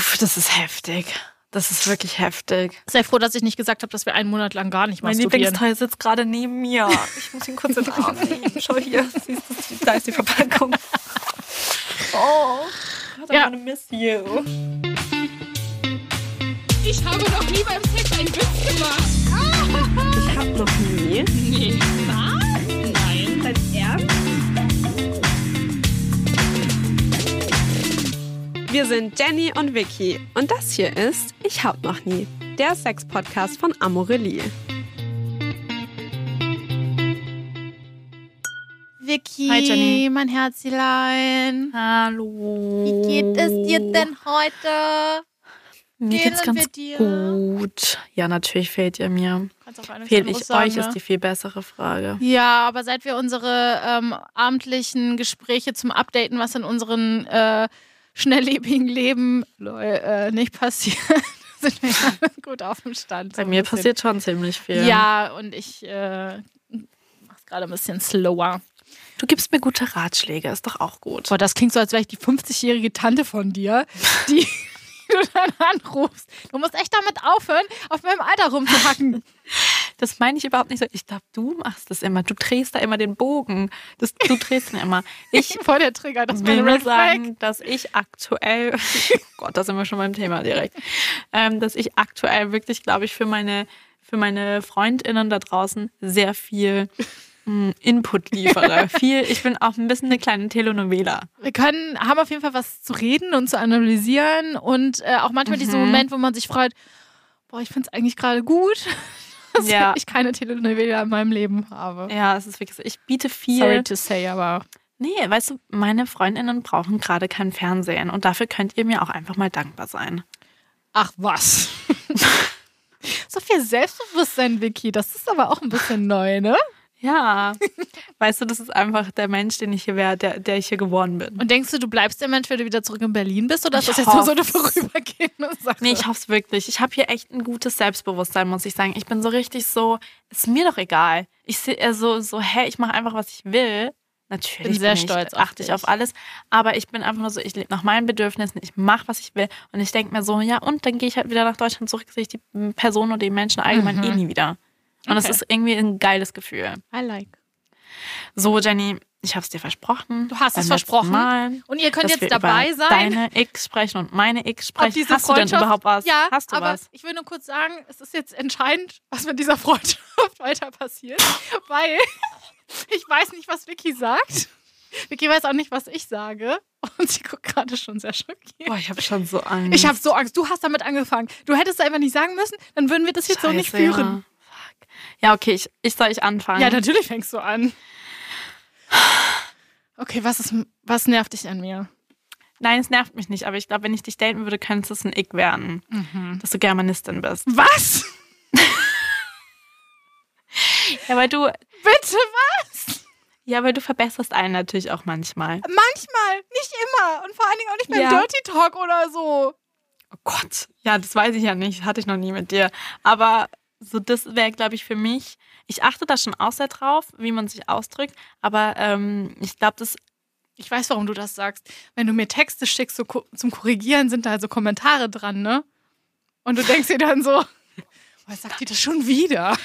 Uff, das ist heftig. Das ist wirklich heftig. Sei froh, dass ich nicht gesagt habe, dass wir einen Monat lang gar nicht Mein masturbieren. Lieblingsteil sitzt gerade neben mir. Ich muss ihn kurz in den Arm nehmen. Schau hier, siehst du, da ist die Verpackung. Oh, I Ja. wanna miss you. Ich habe noch nie beim Sex einen Witz gemacht. Ich hab noch nie. Nee. Wir sind Jenny und Vicky und das hier ist Ich hab noch nie, der Sex-Podcast von Amorelie. Vicky, Hi, Jenny. mein Herzlein. Hallo. Wie geht es dir denn heute? Mir geht's Fehlen ganz wir dir? gut. Ja, natürlich fehlt ihr mir. Kannst auch eine Fehl Sache ich sagen, euch, ne? ist die viel bessere Frage. Ja, aber seit wir unsere ähm, abendlichen Gespräche zum Updaten, was in unseren äh, schnelllebigen Leben äh, nicht passiert, sind wir ja gut auf dem Stand. Bei so mir bisschen. passiert schon ziemlich viel. Ja, und ich äh, mach's gerade ein bisschen slower. Du gibst mir gute Ratschläge, ist doch auch gut. Boah, das klingt so, als wäre ich die 50-jährige Tante von dir, die du dann anrufst. Du musst echt damit aufhören, auf meinem Alter rumzuhacken. Das meine ich überhaupt nicht so. Ich glaube, du machst das immer. Du drehst da immer den Bogen. Das, du drehst ihn immer. Ich Voll der Trigger, das will nur sagen, dass ich aktuell, oh Gott, da sind wir schon beim Thema direkt, ähm, dass ich aktuell wirklich, glaube ich, für meine, für meine FreundInnen da draußen sehr viel mh, Input liefere. viel, ich bin auch ein bisschen eine kleine Telenovela. Wir können, haben auf jeden Fall was zu reden und zu analysieren und äh, auch manchmal diesen Mhm. Moment, wo man sich freut, boah, ich finde es eigentlich gerade gut, dass Ja. ich keine Telenovela in meinem Leben habe. Ja, es ist wirklich so. Ich biete viel. Sorry to say, aber Nee, weißt du, meine Freundinnen brauchen gerade kein Fernsehen und dafür könnt ihr mir auch einfach mal dankbar sein. ach was. so viel Selbstbewusstsein, Vicky, das ist aber auch ein bisschen neu, ne? Ja, weißt du, das ist einfach der Mensch, den ich hier wäre, der, der ich hier geworden bin. Und denkst du, du bleibst der Mensch, wenn du wieder zurück in Berlin bist? Oder ist Ich das jetzt nur so eine vorübergehende Sache? Nee, ich hoffe es wirklich. Ich habe hier echt ein gutes Selbstbewusstsein, muss ich sagen. Ich bin so richtig so, ist mir doch egal. Ich sehe eher so, so, hä, ich mache einfach, was ich will. Natürlich Bin sehr ich, stolz auf achte ich auf alles. Aber ich bin einfach nur so, ich lebe nach meinen Bedürfnissen, ich mache, was ich will. Und ich denke mir so, ja, und dann gehe ich halt wieder nach Deutschland zurück, sehe ich die Person oder die Menschen allgemein Mhm. eh nie wieder. Und das Okay. ist irgendwie ein geiles Gefühl. I like. So, Jenny, ich habe es dir versprochen. Du hast es versprochen. Mal, Und ihr könnt jetzt dabei sein. Deine X sprechen und meine X sprechen. Hast du denn überhaupt was? Ja, Hast du aber was? ich will nur kurz sagen, es ist jetzt entscheidend, was mit dieser Freundschaft weiter passiert, weil ich weiß nicht, was Vicky sagt. Vicky weiß auch nicht, was ich sage. Und sie guckt gerade schon sehr schockiert. Boah, ich habe schon so Angst. Ich habe so Angst. Du hast damit angefangen. Du hättest es einfach nicht sagen müssen, dann würden wir das jetzt so nicht Scheiße, führen. Ja. Ja, okay, ich, ich soll ich anfangen. Ja, natürlich fängst du an. Okay, was, ist, was nervt dich an mir? Nein, es nervt mich nicht, aber ich glaube, wenn ich dich daten würde, könnte es ein Ick werden, dass du Germanistin bist. Was? Ja, weil du, Bitte was? ja, weil du verbesserst einen natürlich auch manchmal. Manchmal, nicht immer. Und vor allen Dingen auch nicht beim Ja. Dirty Talk oder so. Oh Gott. Ja, das weiß ich ja nicht, hatte ich noch nie mit dir. Aber so, das wäre, glaube ich, für mich. Ich achte da schon auch sehr drauf, wie man sich ausdrückt, aber ähm, ich glaube, das Ich weiß, warum du das sagst. Wenn du mir Texte schickst so ko- zum Korrigieren, sind da also Kommentare dran, ne? Und du denkst dir dann so, was sagt die das schon wieder?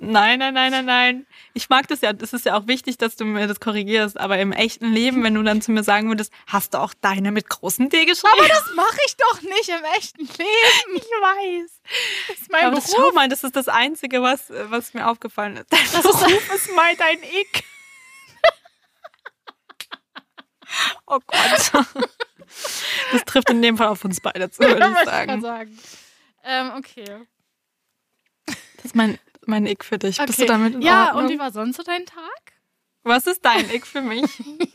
Nein, nein, nein, nein, nein. Ich mag das ja. Das ist ja auch wichtig, dass du mir das korrigierst. Aber im echten Leben, wenn du dann zu mir sagen würdest, hast du auch deine mit großem D geschrieben? Aber das mache ich doch nicht im echten Leben. ich weiß. Das ist mein Aber das, Beruf. schau mal, das ist das Einzige, was, was mir aufgefallen ist. Dein Beruf ist mal dein Ick. oh Gott. Das trifft in dem Fall auf uns beide zu, würde Ja, ich wollte ich sagen. sagen. Ähm, okay. Ist mein, mein Ick für dich. Bist okay. du damit in Ja, Ordnung? und wie war sonst so dein Tag? Was ist dein Ick für mich?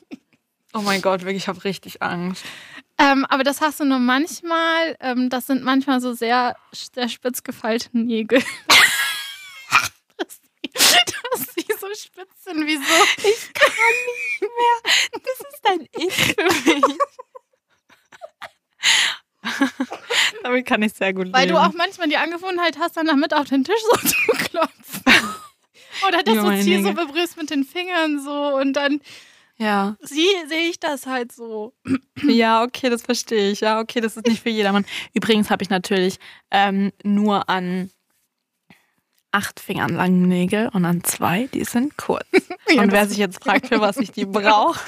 Oh mein Gott, wirklich, ich habe richtig Angst. Ähm, aber das hast du nur manchmal. Ähm, das sind manchmal so sehr, sehr spitz gefeilte Nägel. dass, die, dass die so spitz sind wie so. Ich kann nicht mehr. Das ist dein Ick für mich. Damit kann ich sehr gut Weil leben. du auch manchmal die Angewohnheit hast, dann damit auf den Tisch so zu klopfen. Oder dass du es hier so berührst mit den Fingern so und dann. Ja. sie sehe ich das halt so. Ja, okay, das verstehe ich. Ja, okay, das ist nicht für jedermann. Übrigens habe ich natürlich ähm, nur an acht Fingern langen Nägel und an zwei, die sind kurz. Ja, und wer sich jetzt fragt, für was ich die brauche,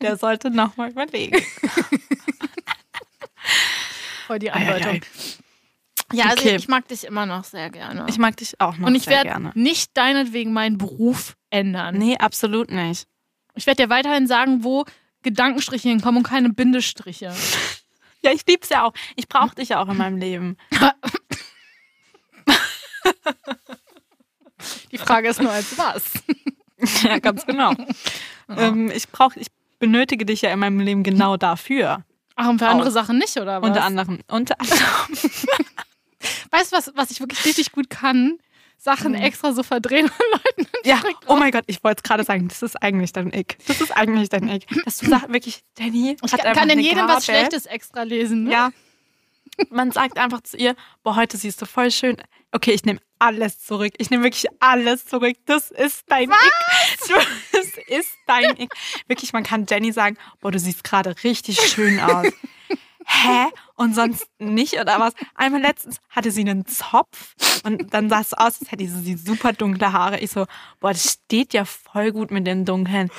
der sollte nochmal überlegen. Voll die ei. Ja, also Okay. ich mag dich immer noch sehr gerne. Ich mag dich auch noch Und ich werde nicht deinetwegen meinen Beruf ändern. Nee, absolut nicht. Ich werde dir weiterhin sagen, wo Gedankenstriche hinkommen und keine Bindestriche. Ja, ich lieb's ja auch. Ich brauche dich ja auch in meinem Leben. Die Frage ist nur als was. Ja, ganz genau. ähm, ich brauche, ich benötige dich ja in meinem Leben genau dafür. Ach, und für andere Auch. Sachen nicht, oder was? Unter anderem. Unter anderem. Weißt du, was, was ich wirklich richtig gut kann? Sachen extra so verdrehen und Leuten Ja, oh mein Gott, ich wollte es gerade sagen, das ist eigentlich dein Ick. Das ist eigentlich dein Ick. Dass du sagst, wirklich, Danny Ich hat kann, in jedem Gabe. was Schlechtes extra lesen. Ne? Ja. Man sagt einfach zu ihr, boah, heute siehst du voll schön. Okay, ich nehme alles zurück. Ich nehme wirklich alles zurück. Das ist dein Ick. Du, das ist dein Ick. Wirklich, man kann Jenny sagen, boah, du siehst gerade richtig schön aus. Hä? Und sonst nicht oder was? Einmal letztens hatte sie einen Zopf und dann sah es so aus, als hätte sie sie super dunkle Haare. Ich so, boah, das steht ja voll gut mit den dunklen.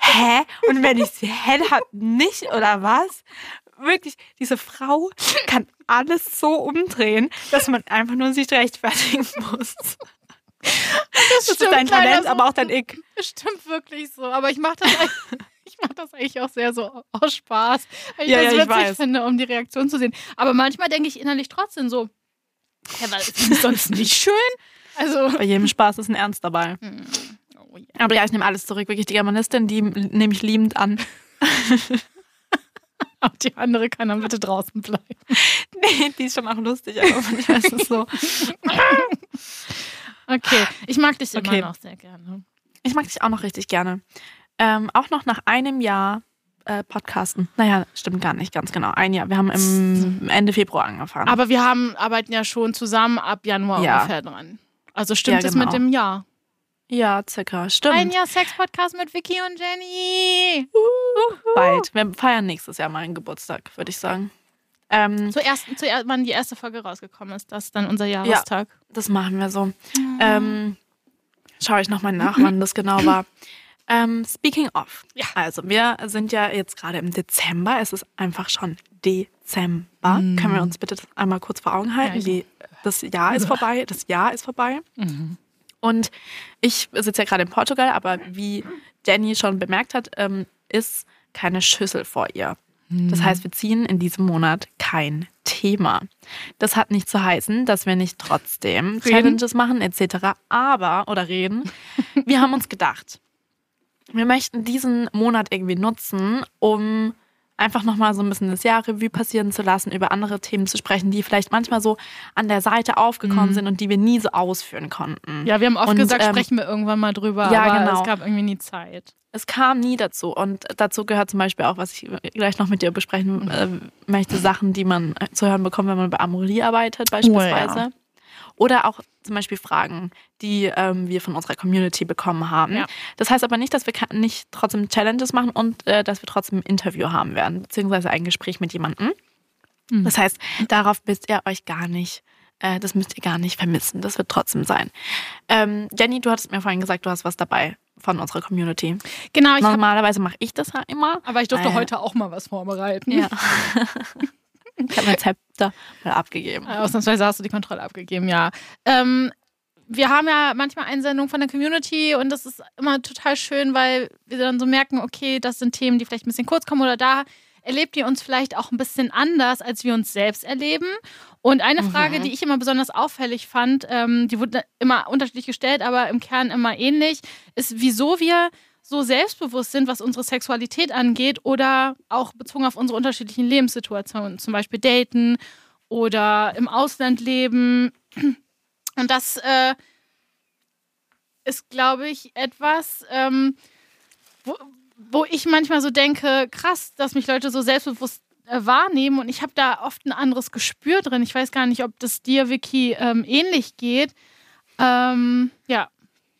Hä? Und wenn ich sie hell habe, nicht oder was? Wirklich, diese Frau kann alles so umdrehen, dass man einfach nur sich rechtfertigen muss. Das ist stimmt dein Talent, so. aber auch dein Ick. Stimmt wirklich so. Aber ich mache das, eigentlich- ich mach das eigentlich auch sehr so aus Spaß. Weil ich Ja, das ja, ich witzig weiß. finde, um die Reaktion zu sehen. Aber manchmal denke ich innerlich trotzdem so, ja, was ist sonst nicht schön? Also, Bei jedem Spaß ist ein Ernst dabei. oh ja. Aber ja, ich nehme alles zurück. Wirklich, die Germanistin, die nehme ich liebend an. Auch die andere kann dann bitte draußen bleiben. Nee, die ist schon auch lustig, aber manchmal ist es so. Okay, ich mag dich Okay. immer noch sehr gerne. Ich mag dich auch noch richtig gerne. Ähm, auch noch nach einem Jahr äh, Podcasten. Naja, stimmt gar nicht, ganz genau. Ein Jahr. Wir haben im Ende Februar angefangen. Aber wir haben, arbeiten ja schon zusammen ab Januar Ja. ungefähr dran. Also stimmt Ja, es genau. mit dem Jahr. Ja, circa. Stimmt. Ein Jahr Sex-Podcast mit Vicky und Jenny. Bald. Wir feiern nächstes Jahr meinen Geburtstag, würde ich sagen. Ähm, Zuerst, zuerst, wann die erste Folge rausgekommen ist, das ist dann unser Jahrestag. das machen wir so. Ähm, Schaue ich nochmal nach, wann das genau war. Ähm, speaking of. Ja. Also, wir sind ja jetzt gerade im Dezember. Es ist einfach schon Dezember. Können wir uns bitte das einmal kurz vor Augen halten? Ja, Die, das Jahr ist vorbei. Das Jahr ist vorbei. Mhm. Und ich sitze ja gerade in Portugal, aber wie Danny schon bemerkt hat, ähm, ist keine Schüssel vor ihr. Das heißt, wir ziehen in diesem Monat kein Thema. Das hat nicht zu heißen, dass wir nicht trotzdem Challenges machen etc. Aber, oder reden, wir haben uns gedacht, wir möchten diesen Monat irgendwie nutzen, um einfach nochmal so ein bisschen das Jahr Revue passieren zu lassen, über andere Themen zu sprechen, die vielleicht manchmal so an der Seite aufgekommen sind und die wir nie so ausführen konnten. Ja, wir haben oft Und, gesagt, ähm, sprechen wir irgendwann mal drüber, ja, aber genau. es gab irgendwie nie Zeit. es kam nie dazu. Und dazu gehört zum Beispiel auch, was ich gleich noch mit dir besprechen äh, möchte, Sachen, die man zu hören bekommt, wenn man bei Amorelie arbeitet, beispielsweise. Oder auch zum Beispiel Fragen, die ähm, wir von unserer Community bekommen haben. Ja. Das heißt aber nicht, dass wir nicht trotzdem Challenges machen und äh, dass wir trotzdem ein Interview haben werden, beziehungsweise ein Gespräch mit jemandem. Mhm. Das heißt, darauf müsst ihr euch gar nicht, äh, das müsst ihr gar nicht vermissen. Das wird trotzdem sein. Ähm, Jenny, du hattest mir vorhin gesagt, du hast was dabei von unserer Community. Genau, Normalerweise mache ich das ja immer. aber ich durfte Äh, heute auch mal was vorbereiten. Ja. ich habe mein Zepter mal abgegeben. Äh, Ausnahmsweise hast du die Kontrolle abgegeben, ja. Ähm, wir haben ja manchmal Einsendungen von der Community und das ist immer total schön, weil wir dann so merken, okay, das sind Themen, die vielleicht ein bisschen kurz kommen oder da erlebt ihr uns vielleicht auch ein bisschen anders, als wir uns selbst erleben. Und eine Frage, die ich immer besonders auffällig fand, ähm, die wurde immer unterschiedlich gestellt, aber im Kern immer ähnlich, ist, wieso wir so selbstbewusst sind, was unsere Sexualität angeht oder auch bezogen auf unsere unterschiedlichen Lebenssituationen, zum Beispiel daten oder im Ausland leben. Und das äh, ist, glaube ich, etwas, ähm, wo, wo ich manchmal so denke, krass, dass mich Leute so selbstbewusst äh, wahrnehmen und ich habe da oft ein anderes Gespür drin. Ich weiß gar nicht, ob das dir, Vicky, ähm, ähnlich geht. Ähm, ja,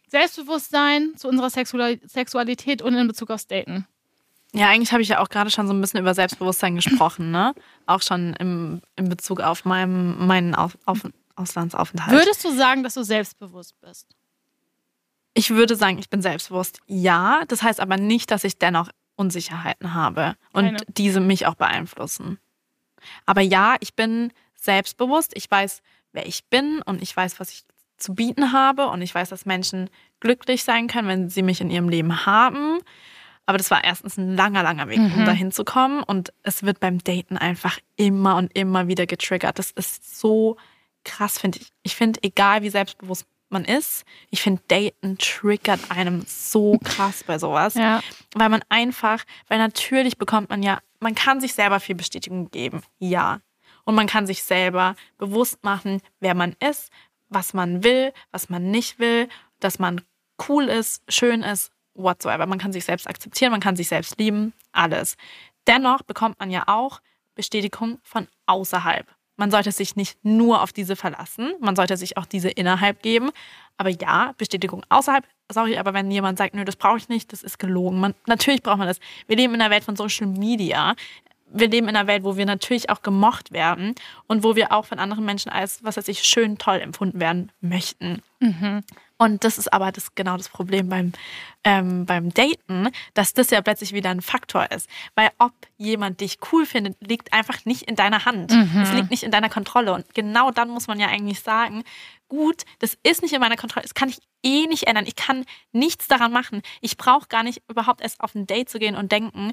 Selbstbewusstsein zu unserer Sexual Sexualität und in Bezug aufs Daten. Ja, eigentlich habe ich ja auch gerade schon so ein bisschen über Selbstbewusstsein gesprochen, ne? Auch schon im, in Bezug auf meinem, meinen auf, auf, Auslandsaufenthalt. Würdest du sagen, dass du selbstbewusst bist? Ich würde sagen, ich bin selbstbewusst. Ja, das heißt aber nicht, dass ich dennoch Unsicherheiten habe und Keine. diese mich auch beeinflussen. Aber ja, ich bin selbstbewusst. Ich weiß, wer ich bin und ich weiß, was ich zu bieten habe und ich weiß, dass Menschen glücklich sein können, wenn sie mich in ihrem Leben haben. Aber das war erstens ein langer, langer Weg, um Mhm. dahin zu kommen. Und es wird beim Daten einfach immer und immer wieder getriggert. Das ist so krass, finde ich. Ich finde, egal wie selbstbewusst man ist, ich finde, Daten triggert einem so krass bei sowas. Ja. Weil man einfach, weil natürlich bekommt man ja, man kann sich selber viel Bestätigung geben, ja. Und man kann sich selber bewusst machen, wer man ist, was man will, was man nicht will, dass man cool ist, schön ist, whatsoever. Man kann sich selbst akzeptieren, man kann sich selbst lieben, alles. Dennoch bekommt man ja auch Bestätigung von außerhalb. Man sollte sich nicht nur auf diese verlassen, man sollte sich auch diese innerhalb geben. Aber ja, Bestätigung außerhalb, sorry, aber wenn jemand sagt, nö, das brauche ich nicht, das ist gelogen. Man, natürlich braucht man das. Wir leben in einer Welt von Social Media. Wir leben in einer Welt, wo wir natürlich auch gemocht werden und wo wir auch von anderen Menschen als, was weiß ich, schön toll empfunden werden möchten. Und das ist aber das, genau das Problem beim, ähm, beim Daten, dass das ja plötzlich wieder ein Faktor ist. Weil ob jemand dich cool findet, liegt einfach nicht in deiner Hand. Es liegt nicht in deiner Kontrolle. Und genau dann muss man ja eigentlich sagen, gut, das ist nicht in meiner Kontrolle, das kann ich eh nicht ändern. Ich kann nichts daran machen. Ich brauche gar nicht überhaupt erst auf ein Date zu gehen und denken,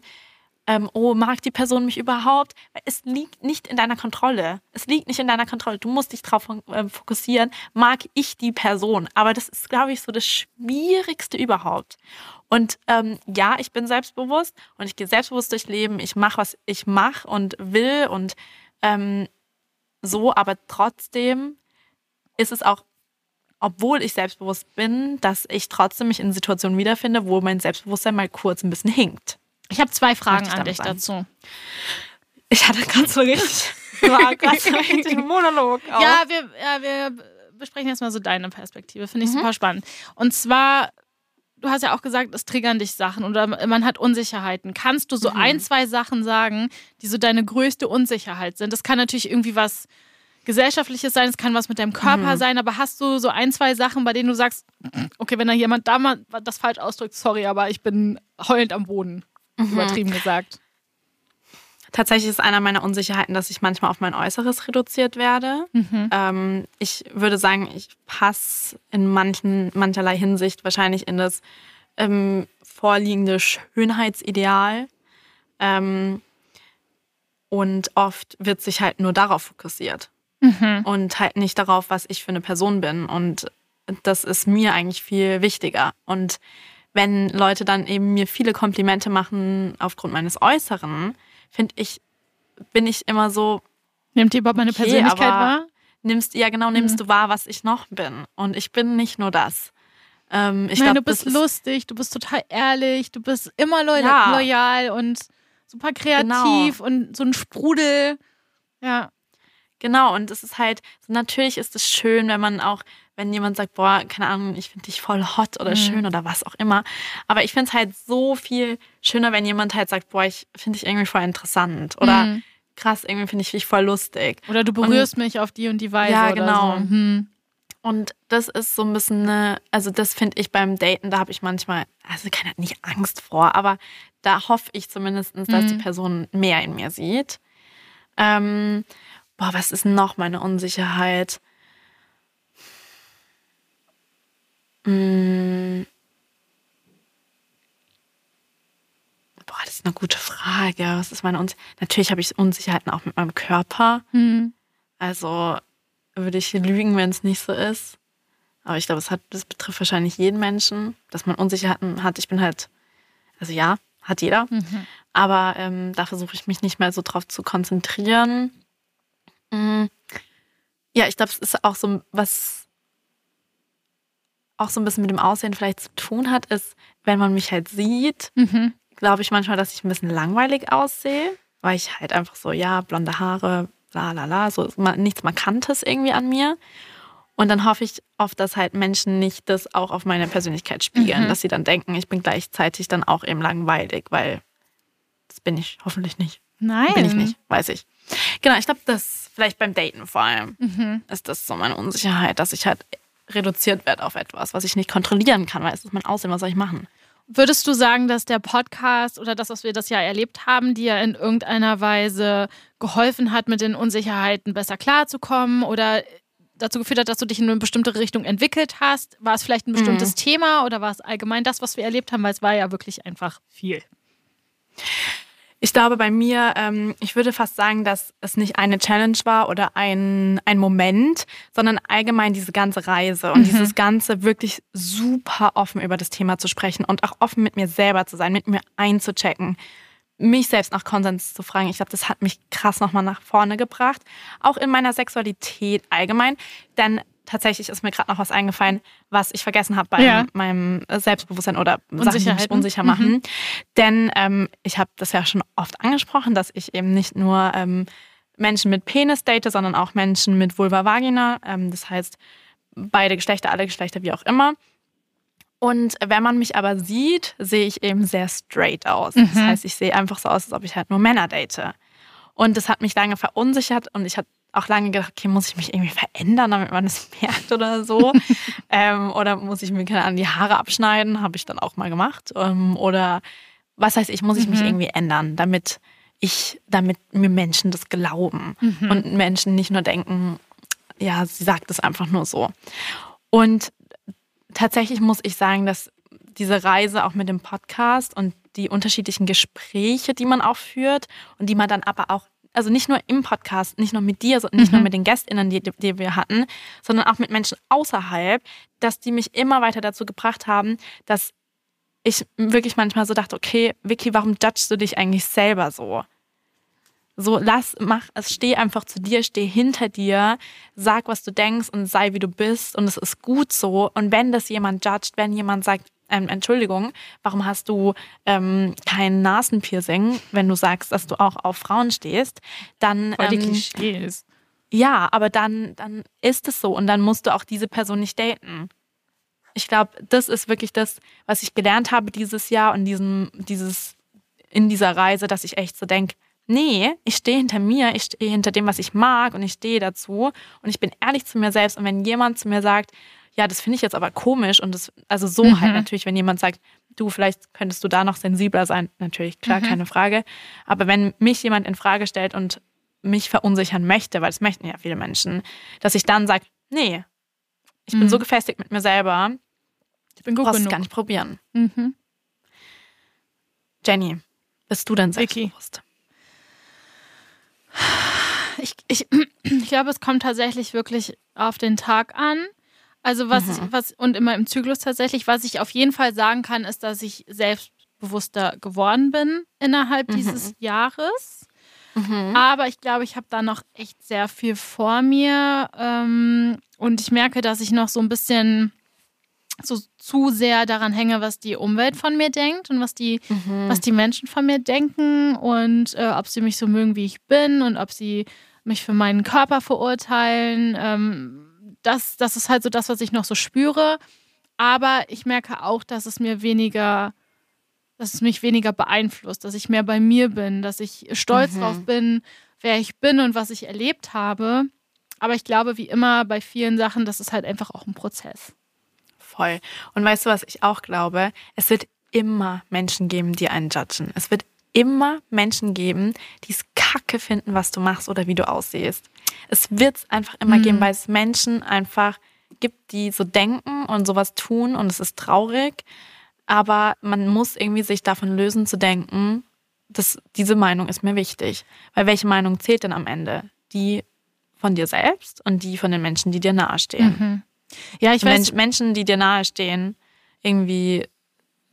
ähm, oh, mag die Person mich überhaupt? Es liegt nicht in deiner Kontrolle. Es liegt nicht in deiner Kontrolle. Du musst dich darauf ähm, fokussieren, mag ich die Person? Aber das ist, glaube ich, so das Schwierigste überhaupt. Und ähm, ja, ich bin selbstbewusst und ich gehe selbstbewusst durchs Leben. Ich mache, was ich mache und will und ähm, so, aber trotzdem ist es auch, obwohl ich selbstbewusst bin, dass ich trotzdem mich in Situationen wiederfinde, wo mein Selbstbewusstsein mal kurz ein bisschen hinkt. Ich habe zwei Fragen an dich sagen. dazu. Ich hatte gerade so richtig, einen Monolog. Auch. Ja, wir, ja, wir besprechen jetzt mal so deine Perspektive. Finde ich Mhm. super spannend. Und zwar, du hast ja auch gesagt, es triggern dich Sachen oder man hat Unsicherheiten. Kannst du so Mhm. ein, zwei Sachen sagen, die so deine größte Unsicherheit sind? Das kann natürlich irgendwie was Gesellschaftliches sein, es kann was mit deinem Mhm. Körper sein, aber hast du so ein, zwei Sachen, bei denen du sagst, okay, wenn da jemand da mal das falsch ausdrückt, sorry, aber ich bin heulend am Boden, Mhm. übertrieben gesagt. Tatsächlich ist einer meiner Unsicherheiten, dass ich manchmal auf mein Äußeres reduziert werde. Ähm, ich würde sagen, ich passe in manchen, mancherlei Hinsicht wahrscheinlich in das ähm, vorliegende Schönheitsideal. Ähm, und oft wird sich halt nur darauf fokussiert. Und halt nicht darauf, was ich für eine Person bin. Und das ist mir eigentlich viel wichtiger. Und wenn Leute dann eben mir viele Komplimente machen aufgrund meines Äußeren, finde ich, bin ich immer so, Nehmt ihr überhaupt meine Okay, Persönlichkeit wahr? nimmst, ja genau, nimmst du wahr, was ich noch bin. Und ich bin nicht nur das. Ähm, ich Nein, glaub, du bist lustig, du bist total ehrlich, du bist immer loyal, Ja. loyal und super kreativ Genau. und so ein Sprudel. Ja. Genau, und es ist halt, natürlich ist es schön, wenn man auch, wenn jemand sagt, boah, keine Ahnung, ich finde dich voll hot oder schön oder was auch immer. Aber ich finde es halt so viel schöner, wenn jemand halt sagt, boah, ich finde dich irgendwie voll interessant oder Mhm. krass, irgendwie finde ich dich voll lustig. Oder du berührst mich auf die und die Weise. Ja, oder genau. So. Hm. Und das ist so ein bisschen eine, also das finde ich beim Daten, da habe ich manchmal, also keine, nicht Angst vor, aber da hoffe ich zumindest, dass die Person mehr in mir sieht. Ähm, boah, was ist noch meine Unsicherheit? Mm. Boah, das ist eine gute Frage. Was ist meine Unsicherheit? Natürlich habe ich Unsicherheiten auch mit meinem Körper. Hm. Also würde ich lügen, wenn es nicht so ist. Aber ich glaube, es hat, das betrifft wahrscheinlich jeden Menschen, dass man Unsicherheiten hat. Ich bin halt, also ja, hat jeder. Aber ähm, da versuche ich mich nicht mehr so drauf zu konzentrieren. Mm. Ja, ich glaube, es ist auch so was, auch so ein bisschen mit dem Aussehen vielleicht zu tun hat, ist, wenn man mich halt sieht, Mhm. glaube ich manchmal, dass ich ein bisschen langweilig aussehe, weil ich halt einfach so, ja, blonde Haare, la la la, so nichts Markantes irgendwie an mir. Und dann hoffe ich oft, dass halt Menschen nicht das auch auf meine Persönlichkeit spiegeln, Mhm. dass sie dann denken, ich bin gleichzeitig dann auch eben langweilig, weil das bin ich hoffentlich nicht. Nein. Bin ich nicht, weiß ich. Genau, ich glaube, das vielleicht beim Daten vor allem Mhm. ist das so meine Unsicherheit, dass ich halt reduziert werde auf etwas, was ich nicht kontrollieren kann, weil es ist mein Aussehen, was soll ich machen? Würdest du sagen, dass der Podcast oder das, was wir das Jahr erlebt haben, dir in irgendeiner Weise geholfen hat, mit den Unsicherheiten besser klarzukommen oder dazu geführt hat, dass du dich in eine bestimmte Richtung entwickelt hast? War es vielleicht ein bestimmtes Thema oder war es allgemein das, was wir erlebt haben? Weil es war ja wirklich einfach viel. Ich glaube bei mir, ähm, ich würde fast sagen, dass es nicht eine Challenge war oder ein, ein Moment, sondern allgemein diese ganze Reise und dieses ganze wirklich super offen über das Thema zu sprechen und auch offen mit mir selber zu sein, mit mir einzuchecken, mich selbst nach Konsens zu fragen. Ich glaube, das hat mich krass nochmal nach vorne gebracht. Auch in meiner Sexualität allgemein. Denn tatsächlich ist mir gerade noch was eingefallen, was ich vergessen habe bei Ja. meinem Selbstbewusstsein oder Sachen, die mich unsicher machen. Denn ähm, ich habe das ja schon oft angesprochen, dass ich eben nicht nur ähm, Menschen mit Penis date, sondern auch Menschen mit Vulva Vagina. Ähm, das heißt, beide Geschlechter, alle Geschlechter, wie auch immer. Und wenn man mich aber sieht, sehe ich eben sehr straight aus. Das heißt, ich sehe einfach so aus, als ob ich halt nur Männer date. Und das hat mich lange verunsichert und ich habe auch lange gedacht, okay, muss ich mich irgendwie verändern, damit man es merkt oder so? ähm, oder muss ich mir keine Ahnung, die Haare abschneiden? Habe ich dann auch mal gemacht. Ähm, oder was heißt ich, muss ich mich irgendwie ändern, damit ich, damit mir Menschen das glauben und Menschen nicht nur denken, ja, sie sagt es einfach nur so. Und tatsächlich muss ich sagen, dass diese Reise auch mit dem Podcast und die unterschiedlichen Gespräche, die man auch führt und die man dann aber auch, also nicht nur im Podcast, nicht nur mit dir, so- nicht nur mit den GästInnen, die, die wir hatten, sondern auch mit Menschen außerhalb, dass die mich immer weiter dazu gebracht haben, dass ich wirklich manchmal so dachte, okay, Vicky, warum judgst du dich eigentlich selber so? So, lass, mach, es steh einfach zu dir, steh hinter dir, sag, was du denkst und sei, wie du bist und es ist gut so. Und wenn das jemand judgt, wenn jemand sagt, ähm, Entschuldigung, warum hast du ähm, kein Nasenpiercing, wenn du sagst, dass du auch auf Frauen stehst, dann Voll die ähm, Klischees. ja, aber dann, dann ist es so und dann musst du auch diese Person nicht daten. Ich glaube, das ist wirklich das, was ich gelernt habe dieses Jahr und diesem, dieses, in dieser Reise, dass ich echt so denke, nee, ich stehe hinter mir, ich stehe hinter dem, was ich mag und ich stehe dazu und ich bin ehrlich zu mir selbst und wenn jemand zu mir sagt, ja, das finde ich jetzt aber komisch und das, also so Mhm. halt natürlich, wenn jemand sagt, du, vielleicht könntest du da noch sensibler sein, natürlich, klar, Mhm. keine Frage, aber wenn mich jemand in Frage stellt und mich verunsichern möchte, weil das möchten ja viele Menschen, dass ich dann sage, nee, ich bin Mhm. so gefestigt mit mir selber, Ich bin gut brauchst es genug. gar nicht probieren. Mhm. Jenny, bist du denn selbstbewusst? Ich, ich, ich glaube, es kommt tatsächlich wirklich auf den Tag an. Also was, ich, was und immer im Zyklus tatsächlich, was ich auf jeden Fall sagen kann, ist, dass ich selbstbewusster geworden bin innerhalb dieses Jahres. Aber ich glaube, ich habe da noch echt sehr viel vor mir. Ähm, und ich merke, dass ich noch so ein bisschen so zu sehr daran hänge, was die Umwelt von mir denkt und was die, was die Menschen von mir denken und äh, ob sie mich so mögen, wie ich bin und ob sie mich für meinen Körper verurteilen. Ähm, das, das ist halt so das, was ich noch so spüre. Aber ich merke auch, dass es mir weniger, dass es mich weniger beeinflusst, dass ich mehr bei mir bin, dass ich stolz drauf bin, wer ich bin und was ich erlebt habe. Aber ich glaube, wie immer bei vielen Sachen, das ist halt einfach auch ein Prozess. Voll. Und weißt du, was ich auch glaube? Es wird immer Menschen geben, die einen judgen. Es wird immer Menschen geben, die es kacke finden, was du machst oder wie du aussiehst. Es wird es einfach immer geben, weil es Menschen einfach gibt, die so denken und sowas tun und es ist traurig. Aber man muss irgendwie sich davon lösen zu denken, dass diese Meinung ist mir wichtig. Weil welche Meinung zählt denn am Ende? Die von dir selbst und die von den Menschen, die dir nahestehen. Ja, ich weiß, Menschen, die dir nahestehen, irgendwie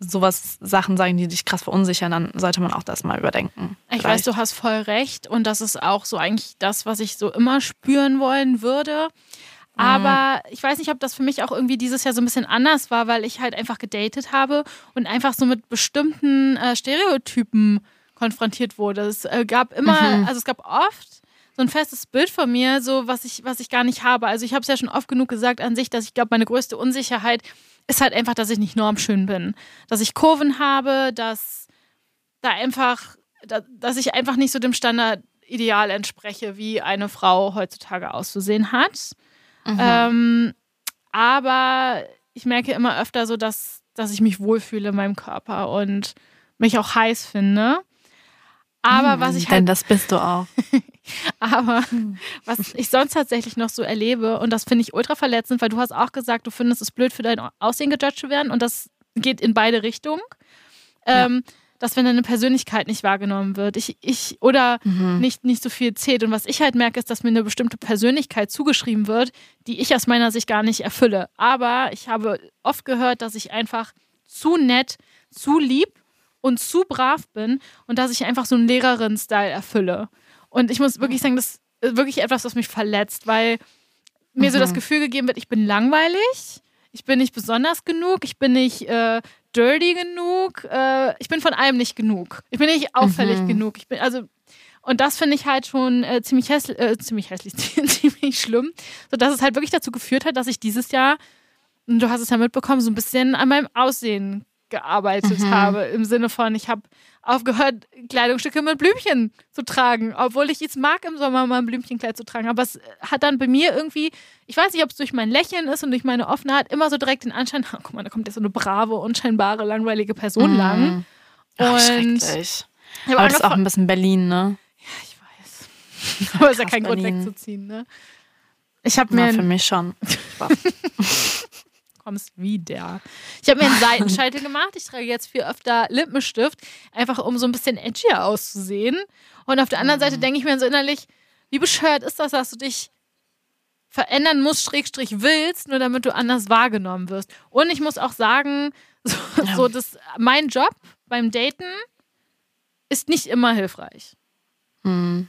sowas Sachen sagen, die dich krass verunsichern, dann sollte man auch das mal überdenken. Ich weiß, Vielleicht. du hast voll recht und das ist auch so eigentlich das, was ich so immer spüren wollen würde. Aber ich weiß nicht, ob das für mich auch irgendwie dieses Jahr so ein bisschen anders war, weil ich halt einfach gedatet habe und einfach so mit bestimmten äh, Stereotypen konfrontiert wurde. Es äh, gab immer, also es gab oft so ein festes Bild von mir, so was ich, was ich gar nicht habe. Also ich habe es ja schon oft genug gesagt an sich, dass ich glaube, meine größte Unsicherheit ist halt einfach, dass ich nicht normschön bin. Dass ich Kurven habe, dass da einfach, da, dass ich einfach nicht so dem Standardideal entspreche, wie eine Frau heutzutage auszusehen hat. Ähm, aber ich merke immer öfter so, dass, dass ich mich wohlfühle in meinem Körper und mich auch heiß finde. Aber was ich halt Denn das bist du auch. aber was ich sonst tatsächlich noch so erlebe, und das finde ich ultra verletzend, weil du hast auch gesagt, du findest es blöd, für dein Aussehen gejudged zu werden, und das geht in beide Richtungen. Ähm, dass wenn deine Persönlichkeit nicht wahrgenommen wird, ich, ich oder nicht, nicht so viel zählt. Und was ich halt merke, ist, dass mir eine bestimmte Persönlichkeit zugeschrieben wird, die ich aus meiner Sicht gar nicht erfülle. Aber ich habe oft gehört, dass ich einfach zu nett, zu lieb und zu brav bin und dass ich einfach so einen Lehrerin-Style erfülle. Und ich muss wirklich sagen, das ist wirklich etwas, was mich verletzt, weil mir so das Gefühl gegeben wird, ich bin langweilig, ich bin nicht besonders genug, ich bin nicht äh, dirty genug, äh, ich bin von allem nicht genug. Ich bin nicht auffällig genug. Ich bin, also, und das finde ich halt schon äh, ziemlich, hässlich, äh, ziemlich hässlich, ziemlich schlimm, sodass es halt wirklich dazu geführt hat, dass ich dieses Jahr, und du hast es ja mitbekommen, so ein bisschen an meinem Aussehen gearbeitet habe. Im Sinne von, ich habe aufgehört, Kleidungsstücke mit Blümchen zu tragen, obwohl ich es mag, im Sommer mal ein Blümchenkleid zu tragen. Aber es hat dann bei mir irgendwie, ich weiß nicht, ob es durch mein Lächeln ist und durch meine Offenheit, immer so direkt den Anschein, oh, guck mal, da kommt jetzt so eine brave, unscheinbare, langweilige Person lang. Ach, Und schrecklich. Aber das ist auch ein bisschen Berlin, ne? ich weiß. Aber ist ja kein Grund Berlin. wegzuziehen, ne? Ich habe mir Ja, für mich schon. kommst wieder. Ich habe mir einen Seitenscheitel gemacht. Ich trage jetzt viel öfter Lippenstift, einfach um so ein bisschen edgier auszusehen. Und auf der anderen Seite denke ich mir so innerlich, wie bescheuert ist das, dass du dich verändern musst, Schrägstrich willst, nur damit du anders wahrgenommen wirst. Und ich muss auch sagen, so, so das, mein Job beim Daten ist nicht immer hilfreich. Hm.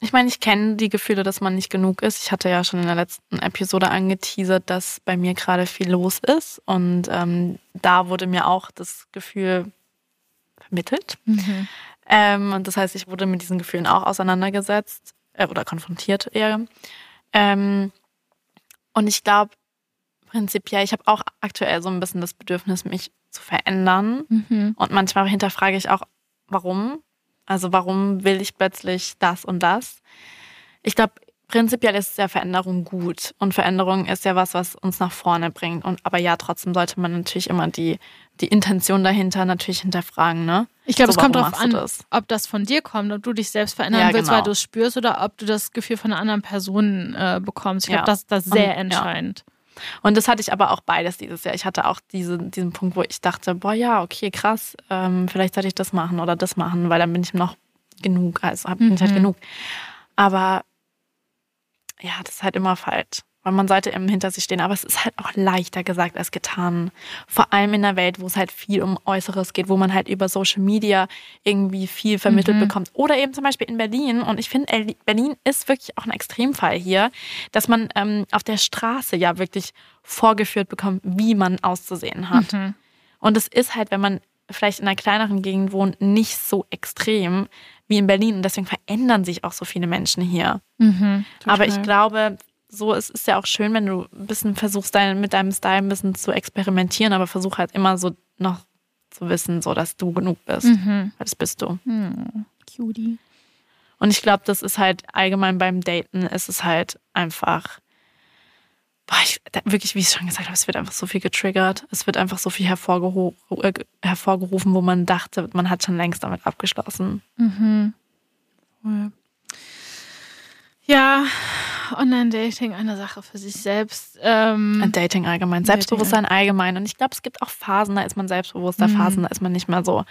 Ich meine, ich kenne die Gefühle, dass man nicht genug ist. Ich hatte ja schon in der letzten Episode angeteasert, dass bei mir gerade viel los ist. Und ähm, da wurde mir auch das Gefühl vermittelt. Ähm, und das heißt, ich wurde mit diesen Gefühlen auch auseinandergesetzt äh, oder konfrontiert eher. Ähm, und ich glaube, prinzipiell, ich habe auch aktuell so ein bisschen das Bedürfnis, mich zu verändern. Mhm. Und manchmal hinterfrage ich auch, warum? Also warum will ich plötzlich das und das? Ich glaube, prinzipiell ist ja Veränderung gut. Und Veränderung ist ja was, was uns nach vorne bringt. Und aber ja, trotzdem sollte man natürlich immer die, die Intention dahinter natürlich hinterfragen, ne? Ich glaube, So, es kommt darauf an, das? ob das von dir kommt, ob du dich selbst verändern Ja, willst, genau. weil du es spürst oder ob du das Gefühl von einer anderen Person äh, bekommst. Ich glaube, Ja. das ist das sehr Und- ja. Und das hatte ich aber auch beides dieses Jahr. Ich hatte auch diese, diesen Punkt, wo ich dachte, boah, ja, okay, krass, ähm, vielleicht sollte ich das machen oder das machen, weil dann bin ich noch genug, also hab, bin ich halt Mhm. genug. Aber ja, das ist halt immer falsch. Weil man sollte eben hinter sich stehen. Aber es ist halt auch leichter gesagt als getan. Vor allem in einer Welt, wo es halt viel um Äußeres geht, wo man halt über Social Media irgendwie viel vermittelt Mhm. bekommt. Oder eben zum Beispiel in Berlin. Und ich finde, Berlin ist wirklich auch ein Extremfall hier, dass man ähm, auf der Straße ja wirklich vorgeführt bekommt, wie man auszusehen hat. Mhm. Und es ist halt, wenn man vielleicht in einer kleineren Gegend wohnt, nicht so extrem wie in Berlin. Und deswegen verändern sich auch so viele Menschen hier. Mhm, Aber ich glaube, so ist es ja auch schön, wenn du ein bisschen versuchst, dein, mit deinem Style ein bisschen zu experimentieren, aber versuch halt immer so noch zu wissen, so dass du genug bist. Mhm. Das bist du. Hm, Cutie. Und ich glaube, das ist halt allgemein beim Daten, ist es halt einfach, boah, ich, wirklich, wie ich schon gesagt habe, es wird einfach so viel getriggert. Es wird einfach so viel hervorgeho äh, hervorgerufen, wo man dachte, man hat schon längst damit abgeschlossen. Mhm. Voll. Ja, Online-Dating, eine Sache für sich selbst. Ähm, Ein Dating allgemein, Selbstbewusstsein allgemein. Und ich glaube, es gibt auch Phasen, da ist man selbstbewusster, Mhm. Phasen, da ist man nicht mehr so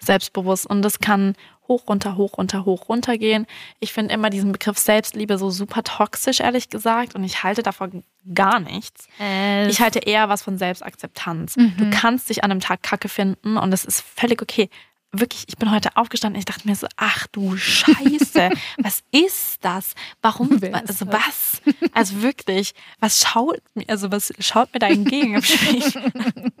selbstbewusst. Und das kann hoch, runter, hoch, runter, hoch, runter gehen. Ich finde immer diesen Begriff Selbstliebe so super toxisch, ehrlich gesagt. Und ich halte davon gar nichts. äh, Ich halte eher was von Selbstakzeptanz. Mhm. Du kannst dich an einem Tag kacke finden und es ist völlig okay. Wirklich, ich bin heute aufgestanden und ich dachte mir so, ach du Scheiße, was ist das? Warum? Wer Also was? Also wirklich, was schaut mir, also was schaut mir da entgegen im Spiel?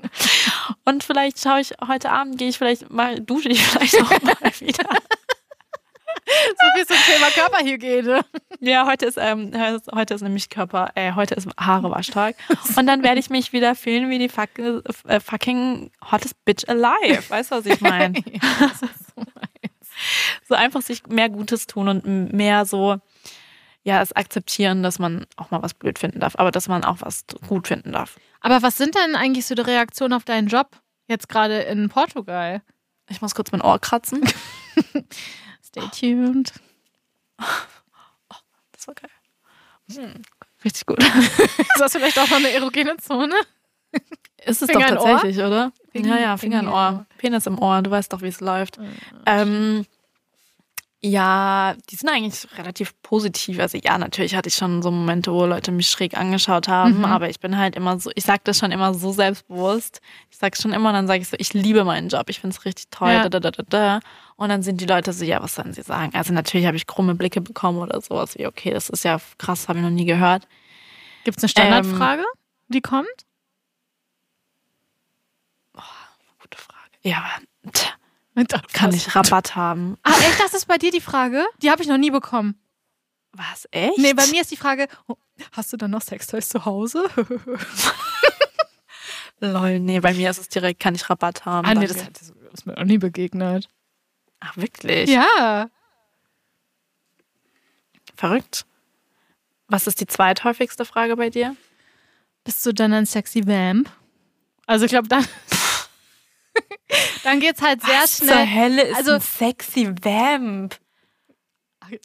Und vielleicht schaue ich heute Abend, gehe ich vielleicht mal, dusche ich vielleicht auch mal wieder. So viel zum Thema Körperhygiene. Ja, heute ist, ähm, heute ist nämlich Körper, äh, heute ist Haarewasch-Tag. Und dann werde ich mich wieder fühlen wie die fuck, äh, fucking hottest bitch alive. Weißt du, was ich meine? Ja, so. So einfach sich mehr Gutes tun und mehr so, ja, es akzeptieren, dass man auch mal was blöd finden darf, aber dass man auch was gut finden darf. Aber was sind denn eigentlich so die Reaktionen auf deinen Job jetzt gerade in Portugal? Ich muss kurz mein Ohr kratzen. Stay tuned. Das war geil. Hm, richtig gut. Ist das vielleicht auch noch eine erogene Zone? Ist es Finger doch tatsächlich, oder? Finger- ja, ja, Finger in Finger in Ohr. Penis im Ohr. Du weißt doch, wie es läuft. Ähm, ja, die sind eigentlich relativ positiv. Also ja, natürlich hatte ich schon so Momente, wo Leute mich schräg angeschaut haben, Mhm. aber ich bin halt immer so, ich sag das schon immer so selbstbewusst. Ich sag schon immer, dann sage ich so, ich liebe meinen Job, ich finde es richtig toll, Ja. da, da, da, da, da. Und dann sind die Leute so, ja, was sollen sie sagen? Also natürlich habe ich krumme Blicke bekommen oder sowas wie, okay, das ist ja krass, habe ich noch nie gehört. Gibt es eine Standardfrage, die kommt? Gute Frage. Ja, aber tja, kann ich Rabatt haben? Ah, echt? Das ist bei dir die Frage? Die habe ich noch nie bekommen. Was, echt? Nee, bei mir ist die Frage, oh, hast du dann noch Sextoys zu Hause? Lol, nee, bei mir ist es direkt, kann ich Rabatt haben? ah, nee, Danke. das, hat- das ist mir noch nie begegnet. Ach, wirklich? Ja. Verrückt. Was ist die zweithäufigste Frage bei dir? Bist du dann ein sexy Vamp? Also ich glaube, dann, dann geht's halt sehr Was zur schnell. Hölle ist Also- ein sexy Vamp?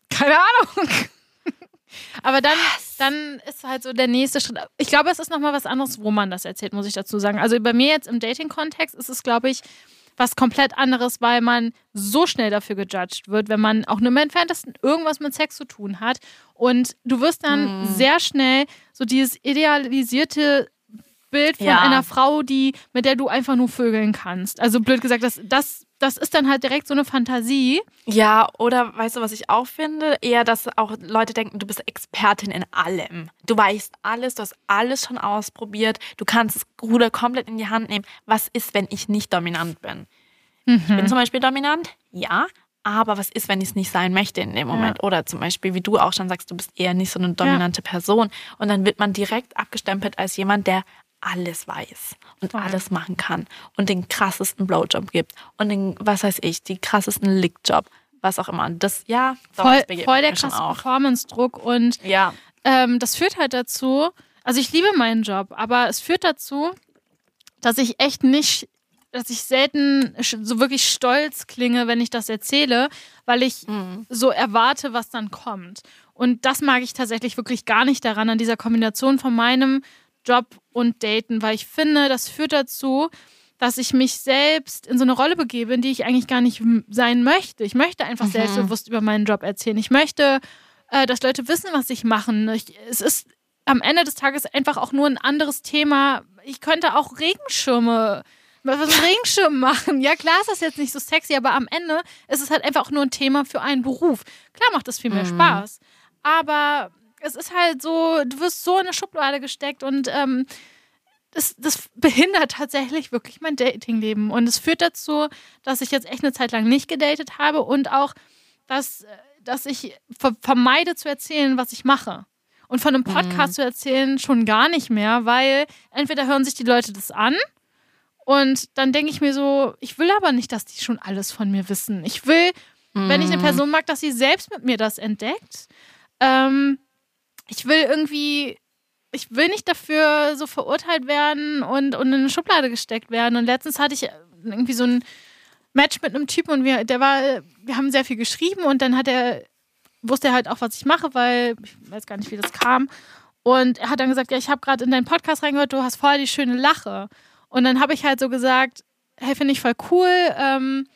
Keine Ahnung. Aber dann, dann ist halt so der nächste Schritt. Ich glaube, es ist nochmal was anderes, wo man das erzählt, muss ich dazu sagen. Also bei mir jetzt im Dating-Kontext ist es, glaube ich, was komplett anderes, weil man so schnell dafür gejudged wird, wenn man auch nur im entferntesten irgendwas mit Sex zu tun hat. Und du wirst dann sehr schnell so dieses idealisierte Bild von Ja. einer Frau, die, mit der du einfach nur vögeln kannst. Also blöd gesagt, das, das, das ist dann halt direkt so eine Fantasie. Ja, oder weißt du, was ich auch finde? Eher, dass auch Leute denken, du bist Expertin in allem. Du weißt alles, du hast alles schon ausprobiert. Du kannst das Ruder komplett in die Hand nehmen. Was ist, wenn ich nicht dominant bin? Ich bin zum Beispiel dominant, ja. Aber was ist, wenn ich es nicht sein möchte in dem Moment? Oder zum Beispiel, wie du auch schon sagst, du bist eher nicht so eine dominante Person. Und dann wird man direkt abgestempelt als jemand, der alles weiß und Voll. alles machen kann und den krassesten Blowjob gibt und den, was weiß ich, die krassesten Lickjob, was auch immer. Das, ja, Voll, das voll der krasse. Performance-Druck und Ja, ähm, das führt halt dazu, also ich liebe meinen Job, aber es führt dazu, dass ich echt nicht, dass ich selten so wirklich stolz klinge, wenn ich das erzähle, weil ich so erwarte, was dann kommt. Und das mag ich tatsächlich wirklich gar nicht daran, an dieser Kombination von meinem Job und Daten, weil ich finde, das führt dazu, dass ich mich selbst in so eine Rolle begebe, in die ich eigentlich gar nicht sein möchte. Ich möchte einfach selbstbewusst über meinen Job erzählen. Ich möchte, äh, dass Leute wissen, was ich mache. Ich, es ist am Ende des Tages einfach auch nur ein anderes Thema. Ich könnte auch Regenschirme, was mit Regenschirmen machen. Ja, klar ist das jetzt nicht so sexy, aber am Ende ist es halt einfach auch nur ein Thema für einen Beruf. Klar macht es viel mehr Spaß, aber es ist halt so, du wirst so in eine Schublade gesteckt und ähm, das, das behindert tatsächlich wirklich mein Datingleben. Und es führt dazu, dass ich jetzt echt eine Zeit lang nicht gedatet habe und auch, dass, äh, dass ich ver vermeide zu erzählen, was ich mache. Und von einem Podcast zu erzählen schon gar nicht mehr, weil entweder hören sich die Leute das an und dann denke ich mir so, ich will aber nicht, dass die schon alles von mir wissen. Ich will, wenn ich eine Person mag, dass sie selbst mit mir das entdeckt. Ähm, ich will irgendwie, ich will nicht dafür so verurteilt werden und, und in eine Schublade gesteckt werden. Und letztens hatte ich irgendwie so ein Match mit einem Typen und wir, der war, wir haben sehr viel geschrieben und dann hat er, wusste er halt auch, was ich mache, weil ich weiß gar nicht, wie das kam. Und er hat dann gesagt, ja, ich habe gerade in deinen Podcast reingehört, du hast voll die schöne Lache. Und dann habe ich halt so gesagt, hey, finde ich voll cool. Ähm,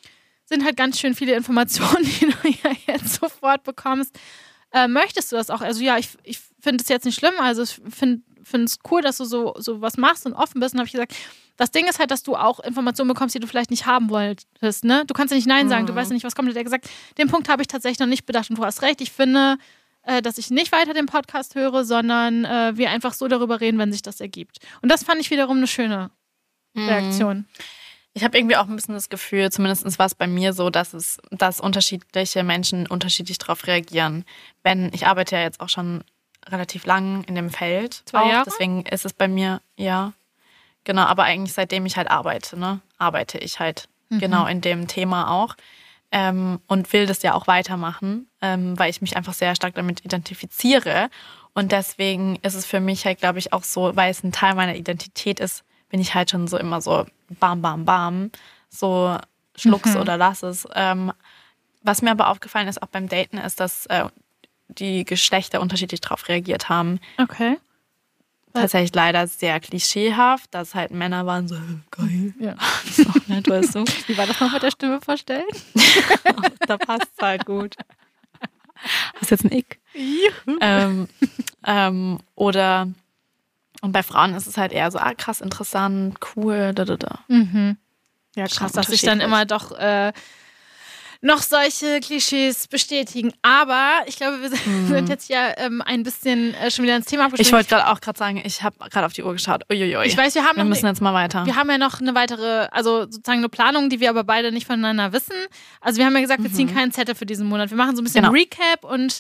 sind halt ganz schön viele Informationen, die du ja jetzt sofort bekommst. Äh, möchtest du das auch? Also ja, ich, ich finde es jetzt nicht schlimm. Also ich finde es cool, dass du so, so was machst und offen bist. Und habe ich gesagt, das Ding ist halt, dass du auch Informationen bekommst, die du vielleicht nicht haben wolltest. Ne? Du kannst ja nicht Nein sagen, du weißt ja nicht, was kommt. Und er hat gesagt, den Punkt habe ich tatsächlich noch nicht bedacht und du hast recht. Ich finde, äh, dass ich nicht weiter den Podcast höre, sondern äh, wir einfach so darüber reden, wenn sich das ergibt. Und das fand ich wiederum eine schöne Reaktion. Ich habe irgendwie auch ein bisschen das Gefühl, zumindest war es bei mir so, dass es, dass unterschiedliche Menschen unterschiedlich darauf reagieren. Wenn ich arbeite ja jetzt auch schon relativ lang in dem Feld. Zwei auch, Jahre? Deswegen ist es bei mir, ja. Genau, aber eigentlich seitdem ich halt arbeite, ne, arbeite ich halt Mhm. genau in dem Thema auch. Ähm, und will das ja auch weitermachen, ähm, weil ich mich einfach sehr stark damit identifiziere. Und deswegen ist es für mich halt, glaube ich, auch so, weil es ein Teil meiner Identität ist, bin ich halt schon so immer so bam, bam, bam, so schluck's Mhm. oder lass es. Ähm, was mir aber aufgefallen ist, auch beim Daten, ist, dass äh, die Geschlechter unterschiedlich darauf reagiert haben. Okay. Tatsächlich leider sehr klischeehaft, dass halt Männer waren so, geil, Ja. so nett, weißt du. Wie war das noch mit der Stimme verstellen? da passt es halt gut. Hast jetzt ein Ick? ähm, ähm, oder und bei Frauen ist es halt eher so, ah, krass, interessant, cool, da, da, da. Mhm. Ja, krass, dass sich dann immer doch äh, noch solche Klischees bestätigen. Aber ich glaube, wir sind- sind jetzt ja ähm, ein bisschen äh, schon wieder ins Thema Mhm. Ich abgeschlossen. wollte gerade auch gerade sagen, ich habe gerade auf die Uhr geschaut. Uiuiui. Ich weiß, wir haben wir noch müssen ne, jetzt mal weiter. wir haben ja noch eine weitere, also sozusagen eine Planung, die wir aber beide nicht voneinander wissen. Also wir haben ja gesagt, wir ziehen keinen Zettel für diesen Monat. Wir machen so ein bisschen Mhm. Genau. Recap und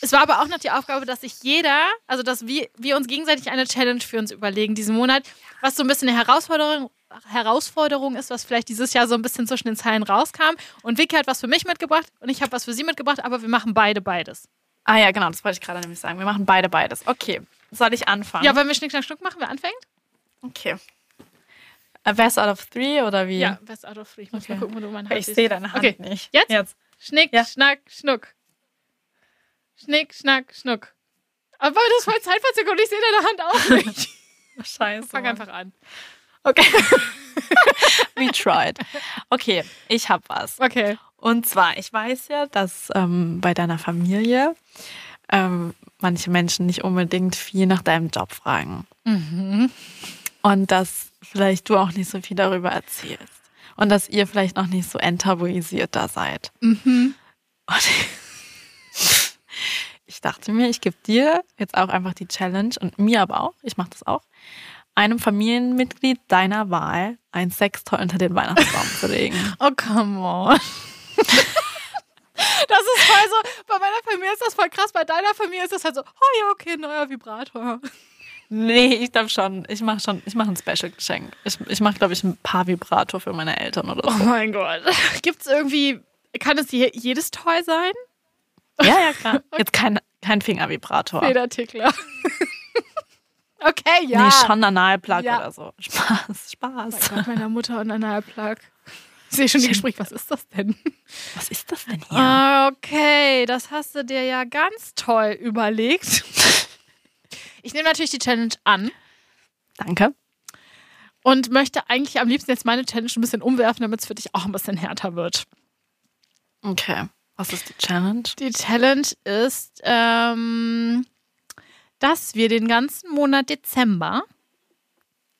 es war aber auch noch die Aufgabe, dass sich jeder, also dass wir, wir uns gegenseitig eine Challenge für uns überlegen diesen Monat, was so ein bisschen eine Herausforderung, Herausforderung ist, was vielleicht dieses Jahr so ein bisschen zwischen den Zeilen rauskam. Und Vicky hat was für mich mitgebracht und ich habe was für sie mitgebracht, aber wir machen beide beides. ah ja, genau, das wollte ich gerade nämlich sagen. Wir machen beide beides. Okay, soll ich anfangen? Ja, wollen wir Schnick, Schnack, Schnuck machen? Wer anfängt? Okay. A best out of three oder wie? Ja, best out of three. Ich muss Okay. mal gucken, wo du meine Hand ich sehe deine Hand Okay. nicht. Jetzt? Jetzt. Schnick, Ja. Schnack, Schnuck. Schnick, Schnack, Schnuck. Aber das ist voll Zeitverzögerung und ich sehe deine Hand auch nicht. Scheiße. Fang einfach an. Okay. We tried. Okay, ich habe was. Okay. Und zwar, ich weiß ja, dass ähm, bei deiner Familie ähm, manche Menschen nicht unbedingt viel nach deinem Job fragen. Mhm. Und dass vielleicht du auch nicht so viel darüber erzählst. Und dass ihr vielleicht noch nicht so enttabuisiert da seid. Mhm. Und ich dachte mir, ich gebe dir jetzt auch einfach die Challenge und mir aber auch, ich mache das auch, einem Familienmitglied deiner Wahl ein Sextoy unter den Weihnachtsbaum zu legen. Oh, come on. Das ist voll so, bei meiner Familie ist das voll krass, bei deiner Familie ist das halt so, oh ja, okay, neuer Vibrator. Nee, ich glaube schon. Ich mache schon, ich mache ein Special-Geschenk. Ich, ich mache, glaube ich, ein paar Vibrator für meine Eltern oder Oh so. mein Gott. Gibt es irgendwie, kann es je, jedes Toy sein? Ja, ja, klar. Jetzt kein, kein Fingervibrator. Federtickler. okay, ja. Nee, schon Analplug Ja. oder so. Spaß, Oh Spaß. mein Gott, meiner Mutter und einer Plug. Ich sehe schon die Gespräche, was ist das denn? Was ist das denn hier? Ah, Okay, das hast du dir ja ganz toll überlegt. Ich nehme natürlich die Challenge an Danke. und möchte eigentlich am liebsten jetzt meine Challenge ein bisschen umwerfen, damit es für dich auch ein bisschen härter wird. Okay. Was ist die Challenge? Die Challenge ist, ähm, dass wir den ganzen Monat Dezember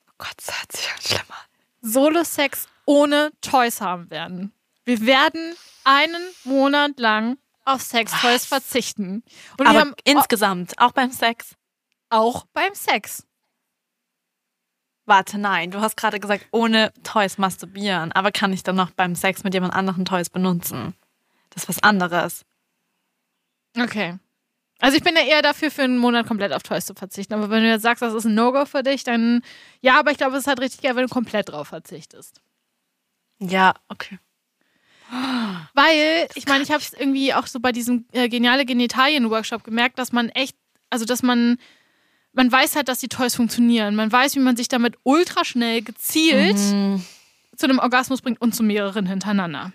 Oh Gott, das hört sich schlimm an. Solo-Sex ohne Toys haben werden. Wir werden einen Monat lang auf Sextoys verzichten. Und wir Aber haben insgesamt, auch beim Sex. auch beim Sex. Warte, nein, du hast gerade gesagt, ohne Toys masturbieren. Aber kann ich dann noch beim Sex mit jemand anderen Toys benutzen? Das ist was anderes. Okay. Also ich bin ja eher dafür, für einen Monat komplett auf Toys zu verzichten. Aber wenn du jetzt sagst, das ist ein No-Go für dich, dann ja, aber ich glaube, es ist halt richtig geil, wenn du komplett drauf verzichtest. Ja, okay. Weil, ich meine, ich habe es irgendwie auch so bei diesem äh, geniale Genitalien-Workshop gemerkt, dass man echt, also dass man, man weiß halt, dass die Toys funktionieren. Man weiß, wie man sich damit ultra schnell gezielt Mhm. zu einem Orgasmus bringt und zu mehreren hintereinander.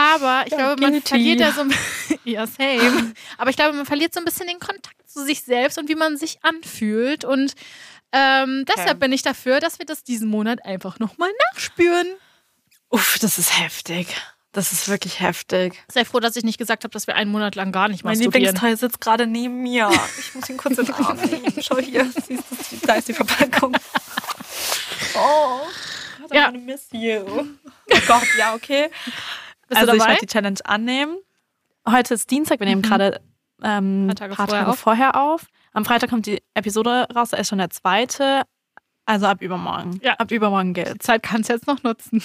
Aber ich Ja, glaube, man guilty. verliert da so ein ja, same. Aber ich glaube, man verliert so ein bisschen den Kontakt zu sich selbst und wie man sich anfühlt. Und ähm, deshalb bin ich dafür, dass wir das diesen Monat einfach nochmal nachspüren. Uff, das ist heftig. Das ist wirklich heftig. Sei froh, dass ich nicht gesagt habe, dass wir einen Monat lang gar nicht Mein masturbieren. Lieblingsteil sitzt gerade neben mir. Ich muss ihn kurz in den Arm nehmen. Schau hier, da ist die Verpackung. Oh, Ja. miss you. Oh Gott, ja, okay. Bist also du ich dabei? werde die Challenge annehmen. Heute ist Dienstag, wir nehmen gerade ähm, Paar Tage paar vorher Tage auf. vorher auf. Am Freitag kommt die Episode raus, da ist schon der zweite. Also ab übermorgen. Ja. Ab übermorgen gilt. Zeit kannst du jetzt noch nutzen.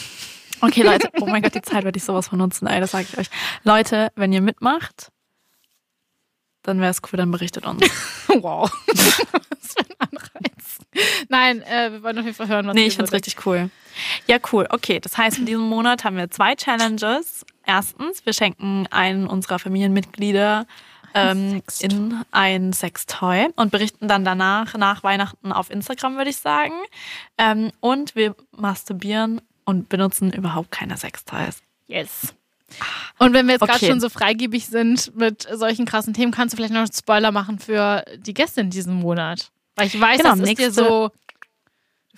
Okay, Leute. Oh mein Gott, die Zeit werde ich sowas von nutzen, ey, das sage ich euch. Leute, wenn ihr mitmacht, dann wäre es cool, dann berichtet uns. Wow. Was für ein Anreiz. Nein, äh, wir wollen auf jeden Fall hören, was Nee, ich so find's richtig cool. Ja, cool. Okay, das heißt, in diesem Monat haben wir zwei Challenges. Erstens, wir schenken einen unserer Familienmitglieder ähm, in ein Sextoy und berichten dann danach, nach Weihnachten auf Instagram, würde ich sagen. Ähm, und wir masturbieren und benutzen überhaupt keine Sextoys. Yes. Und wenn wir jetzt gerade Okay. schon so freigebig sind mit solchen krassen Themen, kannst du vielleicht noch einen Spoiler machen für die Gäste in diesem Monat. Weil ich weiß, Genau, das ist dir nächste- so.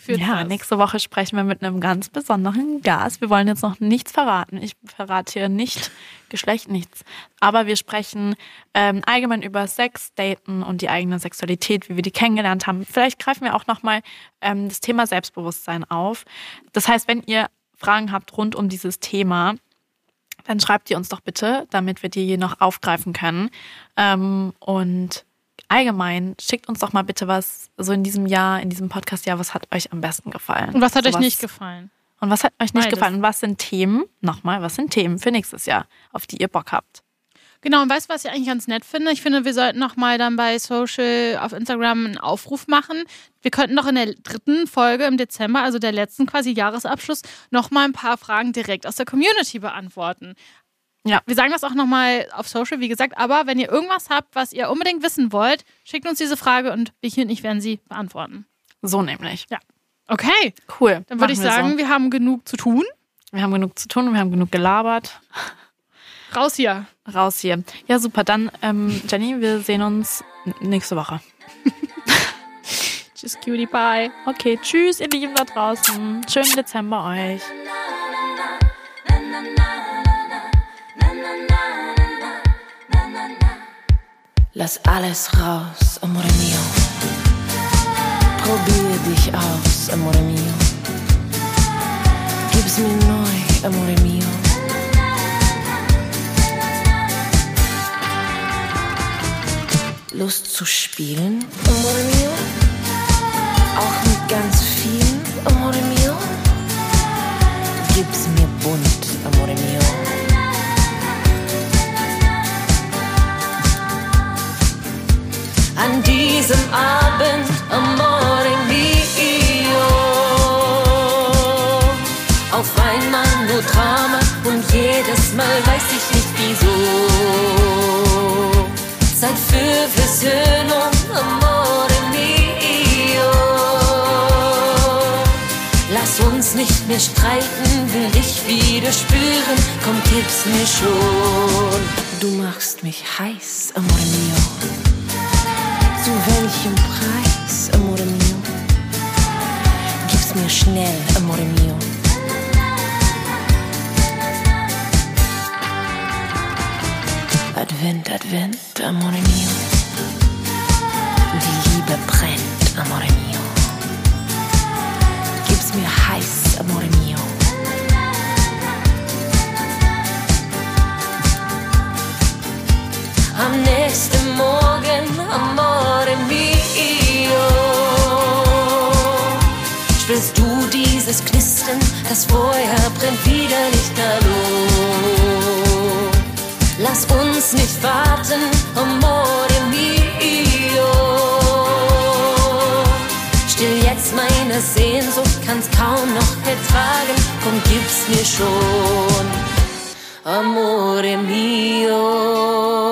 Ja, das. nächste Woche sprechen wir mit einem ganz besonderen Gast. Wir wollen jetzt noch nichts verraten. Ich verrate hier nicht Geschlecht, nichts. Aber wir sprechen ähm, allgemein über Sex, Daten und die eigene Sexualität, wie wir die kennengelernt haben. Vielleicht greifen wir auch nochmal ähm, das Thema Selbstbewusstsein auf. Das heißt, wenn ihr Fragen habt rund um dieses Thema, dann schreibt ihr uns doch bitte, damit wir die noch aufgreifen können. Ähm, und allgemein schickt uns doch mal bitte was, so in diesem Jahr, in diesem Podcast-Jahr, was hat euch am besten gefallen? Und was hat euch Sowas- nicht gefallen? Und was hat euch nicht Beides. gefallen? Und was sind Themen, nochmal, was sind Themen für nächstes Jahr, auf die ihr Bock habt? Genau, und weißt du, was ich eigentlich ganz nett finde? Ich finde, wir sollten noch mal dann bei Social auf Instagram einen Aufruf machen. Wir könnten doch in der dritten Folge im Dezember, also der letzten quasi Jahresabschluss, noch mal ein paar Fragen direkt aus der Community beantworten. Ja. Wir sagen das auch noch mal auf Social, wie gesagt. Aber wenn ihr irgendwas habt, was ihr unbedingt wissen wollt, schickt uns diese Frage und Vicky und ich werden sie beantworten. So nämlich. Okay, Cool. dann würde ich Machen wir sagen, So. wir haben genug zu tun. Wir haben genug zu tun, wir haben genug gelabert. Raus hier. Raus hier. Ja, super. Dann, ähm, Jenny, wir sehen uns nächste Woche. Tschüss, Cutie Pie. Okay, tschüss, ihr Lieben da draußen. Schönen Dezember euch. Lass alles raus, amore mio. Probier dich aus, amore mio. Gib's mir neu, amore mio. Lust zu spielen, amore mio. Auch mit ganz vielen, amore mio. Gib's mir bunt, amore mio. an diesem Abend, amore mio. Auf einmal nur Drama und jedes Mal weiß ich Versöhnung, amore mio. Lass uns nicht mehr streiten, will dich wieder spüren, komm, gib's mir schon. Du machst mich heiß, amore mio. Zu welchem Preis, amore mio? Gib's mir schnell, amore mio. Advent, Advent, amore mio. Die Liebe brennt, amore mio. Gib's mir heiß, amore mio. am nächsten Morgen, amore mio. Spürst du dieses Knistern, das Feuer brennt wieder lichterloh. Lass uns nicht warten, amore meine Sehnsucht, kann's kaum noch ertragen, komm, gib's mir schon, amore mio.